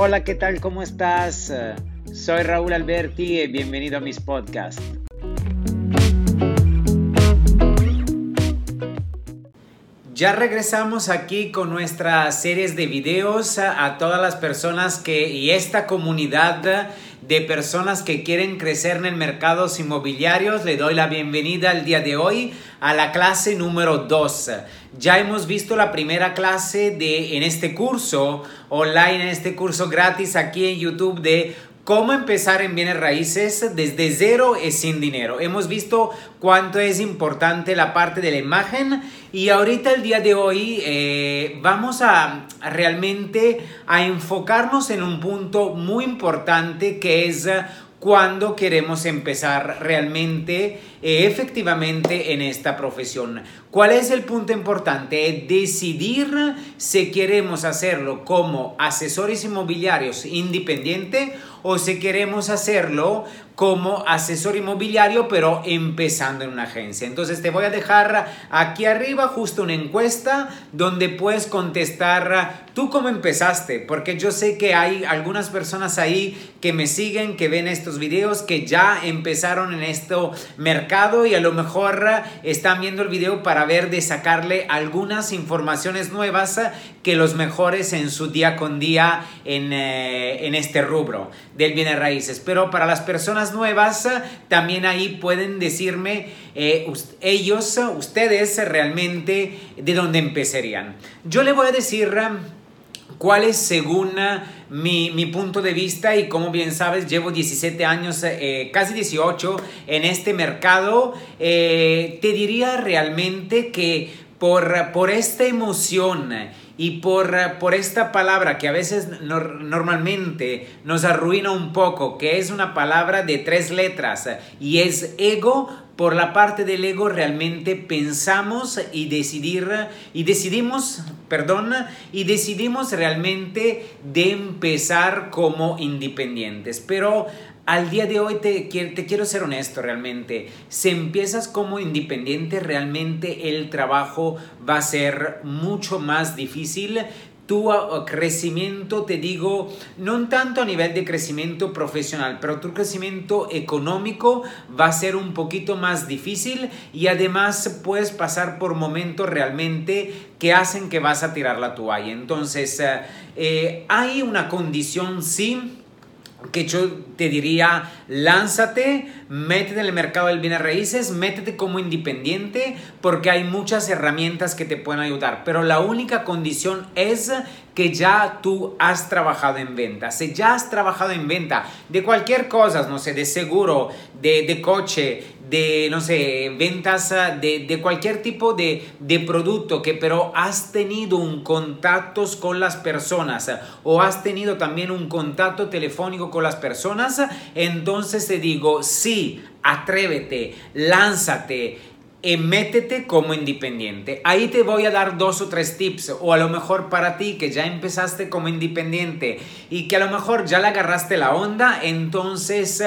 Hola, ¿qué tal? ¿Cómo estás? Soy Raúl Alberti y bienvenido a mis podcasts. Ya regresamos aquí con nuestras series de videos a, todas las personas que y esta comunidad de personas que quieren crecer en el mercados inmobiliarios. Le doy la bienvenida el día de hoy a la clase número 2. Ya hemos visto la primera clase de en este curso online, en este curso gratis aquí en YouTube de cómo empezar en bienes raíces desde cero y sin dinero. Hemos visto cuánto es importante la parte de la imagen y ahorita el día de hoy eh, vamos a, realmente a enfocarnos en un punto muy importante que es cuando queremos empezar realmente, eh, efectivamente, en esta profesión. ¿Cuál es el punto importante? Decidir si queremos hacerlo como asesores inmobiliarios independiente o si queremos hacerlo como asesor inmobiliario, pero empezando en una agencia. Entonces te voy a dejar aquí arriba justo una encuesta donde puedes contestar tú cómo empezaste, porque yo sé que hay algunas personas ahí que me siguen, que ven estos videos, que ya empezaron en este mercado y a lo mejor están viendo el video para ver de sacarle algunas informaciones nuevas que los mejores en su día con día en, eh, en este rubro del bienes raíces. Pero para las personas nuevas, también ahí pueden decirme eh, ellos, ustedes realmente de dónde empezarían. Yo le voy a decir cuál es según mi, mi, punto de vista y como bien sabes llevo 17 años, eh, casi 18 en este mercado, eh, te diría realmente que por, por esta emoción y por, por esta palabra que a veces normalmente nos arruina un poco, que es una palabra de tres letras y es ego, por la parte del ego realmente pensamos y decidir y decidimos, perdón, y decidimos realmente de empezar como independientes. Pero al día de hoy te, quiero ser honesto realmente. Si empiezas como independiente, realmente el trabajo va a ser mucho más difícil. Tu uh, crecimiento, te digo, no tanto a nivel de crecimiento profesional, pero tu crecimiento económico va a ser un poquito más difícil y además puedes pasar por momentos realmente que hacen que vas a tirar la toalla. Entonces, eh, hay una condición, sí, que yo te diría, lánzate, métete en el mercado del bienes raíces, métete como independiente, porque hay muchas herramientas que te pueden ayudar. Pero la única condición es que ya tú has trabajado en venta. Si ya has trabajado en venta de cualquier cosa, no sé, de seguro, de, de coche, de, no sé, ventas ah, de, de cualquier tipo de, de, producto, que pero has tenido un contacto con las personas ah, o has tenido también un contacto telefónico con las personas, ah, entonces te digo, sí, atrévete, lánzate, y métete como independiente. Ahí te voy a dar dos o tres tips, o a lo mejor para ti que ya empezaste como independiente y que a lo mejor ya le agarraste la onda, entonces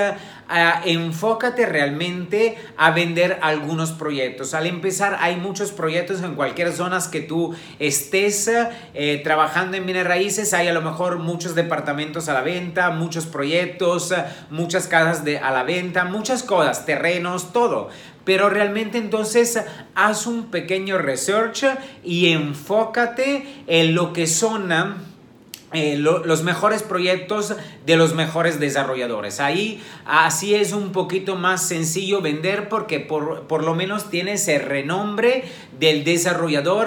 enfócate realmente a vender algunos proyectos. Al empezar, hay muchos proyectos en cualquier zonas que tú estés eh, trabajando en bienes raíces. Hay a lo mejor muchos departamentos a la venta, muchos proyectos, muchas casas de, a la venta, muchas cosas, terrenos, todo. Pero realmente entonces haz un pequeño research y enfócate en lo que son eh, los mejores proyectos de los mejores desarrolladores. Ahí así es un poquito más sencillo vender porque por, por, lo menos tienes el renombre del desarrollador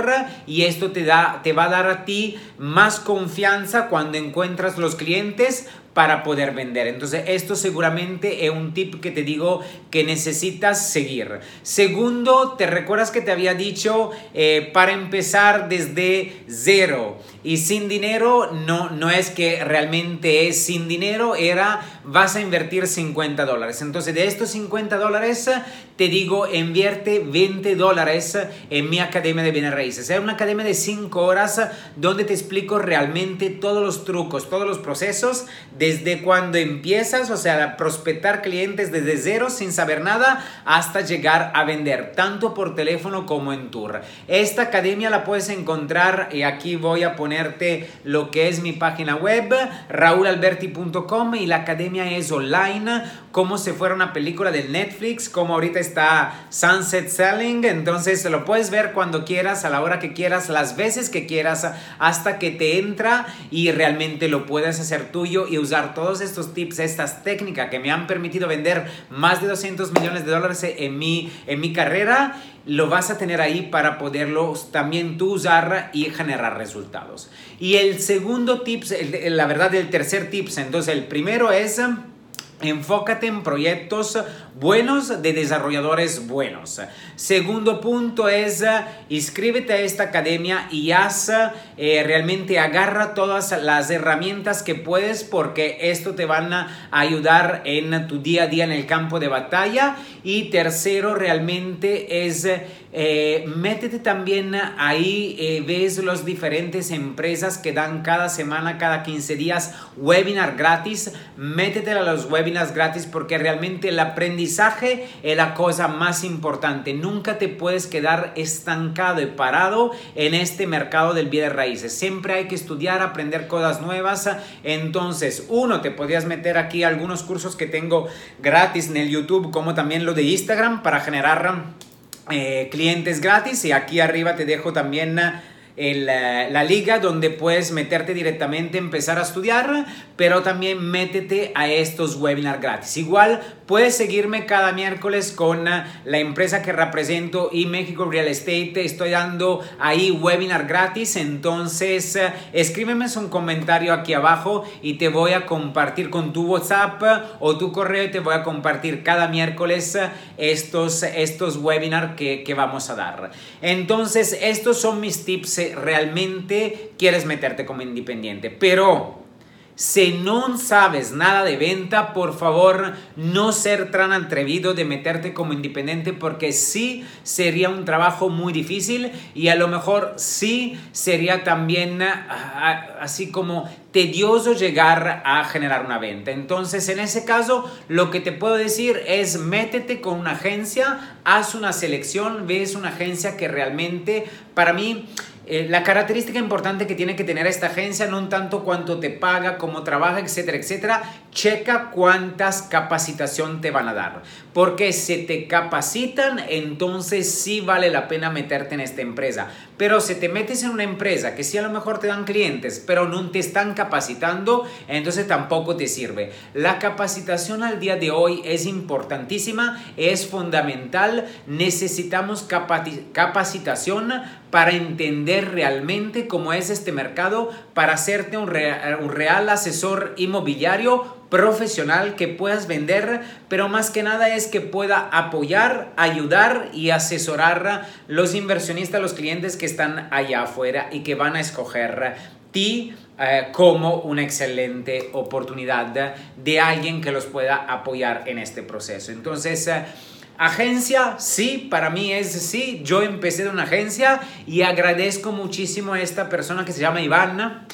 y esto te, da, te va a dar a ti más confianza cuando encuentras los clientes para poder vender. Entonces, esto seguramente es un tip que te digo que necesitas seguir. Segundo, ¿te recuerdas que te había dicho eh, para empezar desde cero y sin dinero? No, no es que realmente es sin dinero, era vas a invertir 50 dólares. Entonces, de estos 50 dólares, te digo, invierte 20 dólares en mi academia de bienes raíces. Es una academia de 5 horas donde te explico realmente todos los trucos, todos los procesos de desde cuando empiezas, o sea, prospectar clientes desde cero sin saber nada hasta llegar a vender, tanto por teléfono como en tour. Esta academia la puedes encontrar y aquí voy a ponerte lo que es mi página web, raulalberti.com y la academia es online, como si fuera una película de Netflix, como ahorita está Sunset Selling, entonces lo puedes ver cuando quieras, a la hora que quieras, las veces que quieras, hasta que te entra y realmente lo puedes hacer tuyo y usar todos estos tips, estas técnicas que me han permitido vender más de 200 millones de dólares en mi, en mi carrera lo vas a tener ahí para poderlo también tú usar y generar resultados. Y el segundo tips, la verdad el tercer tips, entonces el primero es Enfócate en proyectos buenos de desarrolladores buenos. Segundo punto es inscríbete a esta academia y haz eh, realmente agarra todas las herramientas que puedes porque esto te van a ayudar en tu día a día en el campo de batalla. Y tercero realmente es eh, métete también ahí, ves las diferentes empresas que dan cada semana, cada 15 días webinar gratis. Métete a los webinars gratis porque realmente el aprendizaje es la cosa más importante. Nunca te puedes quedar estancado y parado en este mercado del bien de raíces. Siempre hay que estudiar, aprender cosas nuevas. Entonces, uno, te podrías meter aquí algunos cursos que tengo gratis en el YouTube, como también lo de Instagram para generar eh, clientes gratis. Y aquí arriba te dejo también la, la, liga donde puedes meterte directamente, empezar a estudiar, pero también métete a estos webinars gratis. Igual puedes seguirme cada miércoles con la empresa que represento y México Real Estate. Estoy dando ahí webinar gratis, entonces escríbeme un comentario aquí abajo y te voy a compartir con tu WhatsApp o tu correo y te voy a compartir cada miércoles estos, estos webinars que, que vamos a dar. Entonces, estos son mis tips realmente quieres meterte como independiente. Pero si no sabes nada de venta, por favor, no ser tan atrevido de meterte como independiente porque sí sería un trabajo muy difícil y a lo mejor sí sería también ah, ah, así como tedioso llegar a generar una venta. Entonces, en ese caso, lo que te puedo decir es métete con una agencia, haz una selección, ves una agencia que realmente para mí eh, la característica importante que tiene que tener esta agencia, no tanto cuánto te paga, cómo trabaja, etcétera, etcétera, checa cuántas capacitación te van a dar. Porque si te capacitan, entonces sí vale la pena meterte en esta empresa. Pero si te metes en una empresa que sí a lo mejor te dan clientes, pero no te están capacitando, entonces tampoco te sirve. La capacitación al día de hoy es importantísima, es fundamental. Necesitamos capacitación para entender realmente cómo es este mercado, para hacerte un, un real asesor inmobiliario profesional que puedas vender, pero más que nada es que pueda apoyar, ayudar y asesorar a los inversionistas, los clientes que están allá afuera y que van a escoger ti eh, como una excelente oportunidad de, alguien que los pueda apoyar en este proceso. Entonces, eh, Agencia, sí, para mí es sí. Yo empecé de una agencia y agradezco muchísimo a esta persona que se llama Ivana,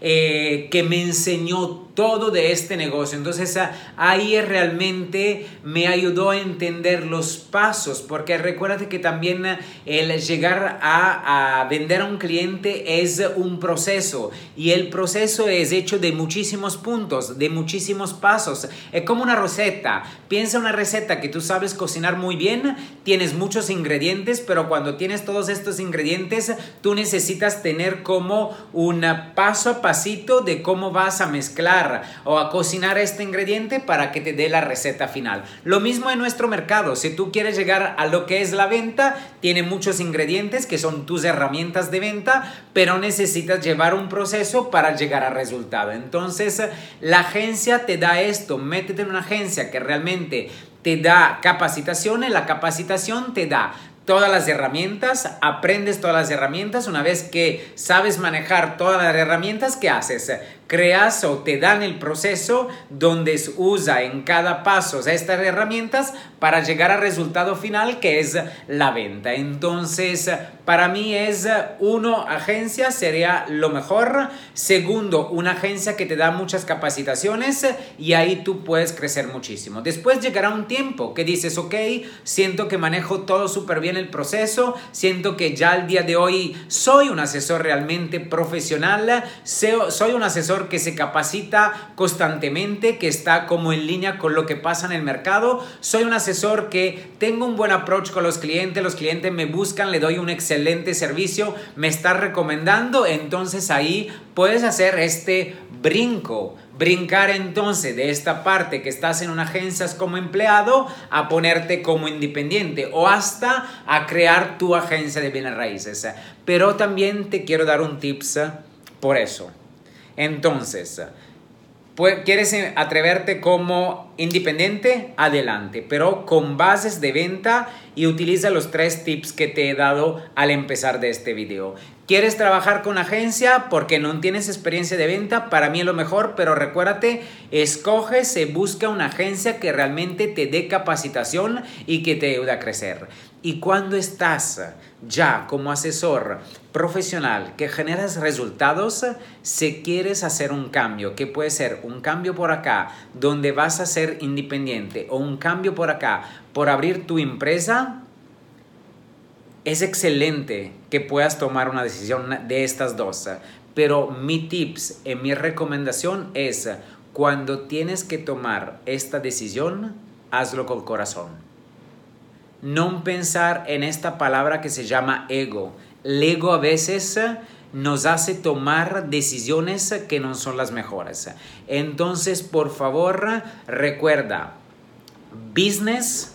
eh, que me enseñó todo de este negocio. Entonces ahí realmente me ayudó a entender los pasos, porque recuérdate que también el llegar a, a, vender a un cliente es un proceso y el proceso es hecho de muchísimos puntos, de muchísimos pasos. Es como una receta. Piensa una receta que tú sabes cocinar muy bien, tienes muchos ingredientes, pero cuando tienes todos estos ingredientes, tú necesitas tener como un paso a pasito de cómo vas a mezclar o a cocinar este ingrediente para que te dé la receta final. Lo mismo en nuestro mercado. Si tú quieres llegar a lo que es la venta, tiene muchos ingredientes que son tus herramientas de venta, pero necesitas llevar un proceso para llegar al resultado. Entonces, la agencia te da esto. Métete en una agencia que realmente te da capacitaciones, la capacitación te da todas las herramientas, aprendes todas las herramientas, una vez que sabes manejar todas las herramientas, ¿qué haces? Creas o te dan el proceso donde usa en cada paso estas herramientas para llegar al resultado final que es la venta. Entonces, para mí es uno, agencia sería lo mejor. Segundo, una agencia que te da muchas capacitaciones y ahí tú puedes crecer muchísimo. Después llegará un tiempo que dices, ok, siento que manejo todo súper bien el proceso, siento que ya al día de hoy soy un asesor realmente profesional, soy un asesor que se capacita constantemente, que está como en línea con lo que pasa en el mercado, soy un asesor que tengo un buen approach con los clientes, los clientes me buscan, le doy un excelente servicio, me está recomendando, entonces ahí puedes hacer este brinco brincar entonces de esta parte que estás en una agencia como empleado a ponerte como independiente o hasta a crear tu agencia de bienes raíces. Pero también te quiero dar un tips por eso. Entonces, ¿Quieres atreverte como independiente? Adelante, pero con bases de venta y utiliza los tres tips que te he dado al empezar de este video. ¿Quieres trabajar con agencia porque no tienes experiencia de venta? Para mí es lo mejor, pero recuérdate, escoge, se busca una agencia que realmente te dé capacitación y que te ayude a crecer. Y cuando estás ya como asesor profesional que generas resultados, si quieres hacer un cambio, que puede ser un cambio por acá, donde vas a ser independiente, o un cambio por acá, por abrir tu empresa, es excelente que puedas tomar una decisión de estas dos. Pero mi tips y mi recomendación es, cuando tienes que tomar esta decisión, hazlo con corazón no pensar en esta palabra que se llama ego. El ego a veces nos hace tomar decisiones que no son las mejores. Entonces, por favor, recuerda, business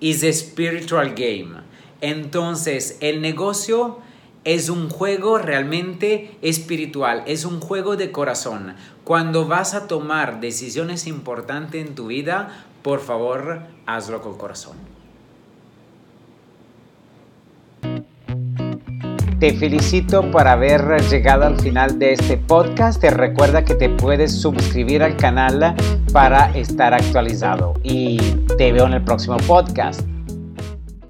is a spiritual game. Entonces, el negocio es un juego realmente espiritual, es un juego de corazón. Cuando vas a tomar decisiones importantes en tu vida, por favor, hazlo con corazón. Te felicito por haber llegado al final de este podcast. Te recuerda que te puedes suscribir al canal para estar actualizado. Y te veo en el próximo podcast.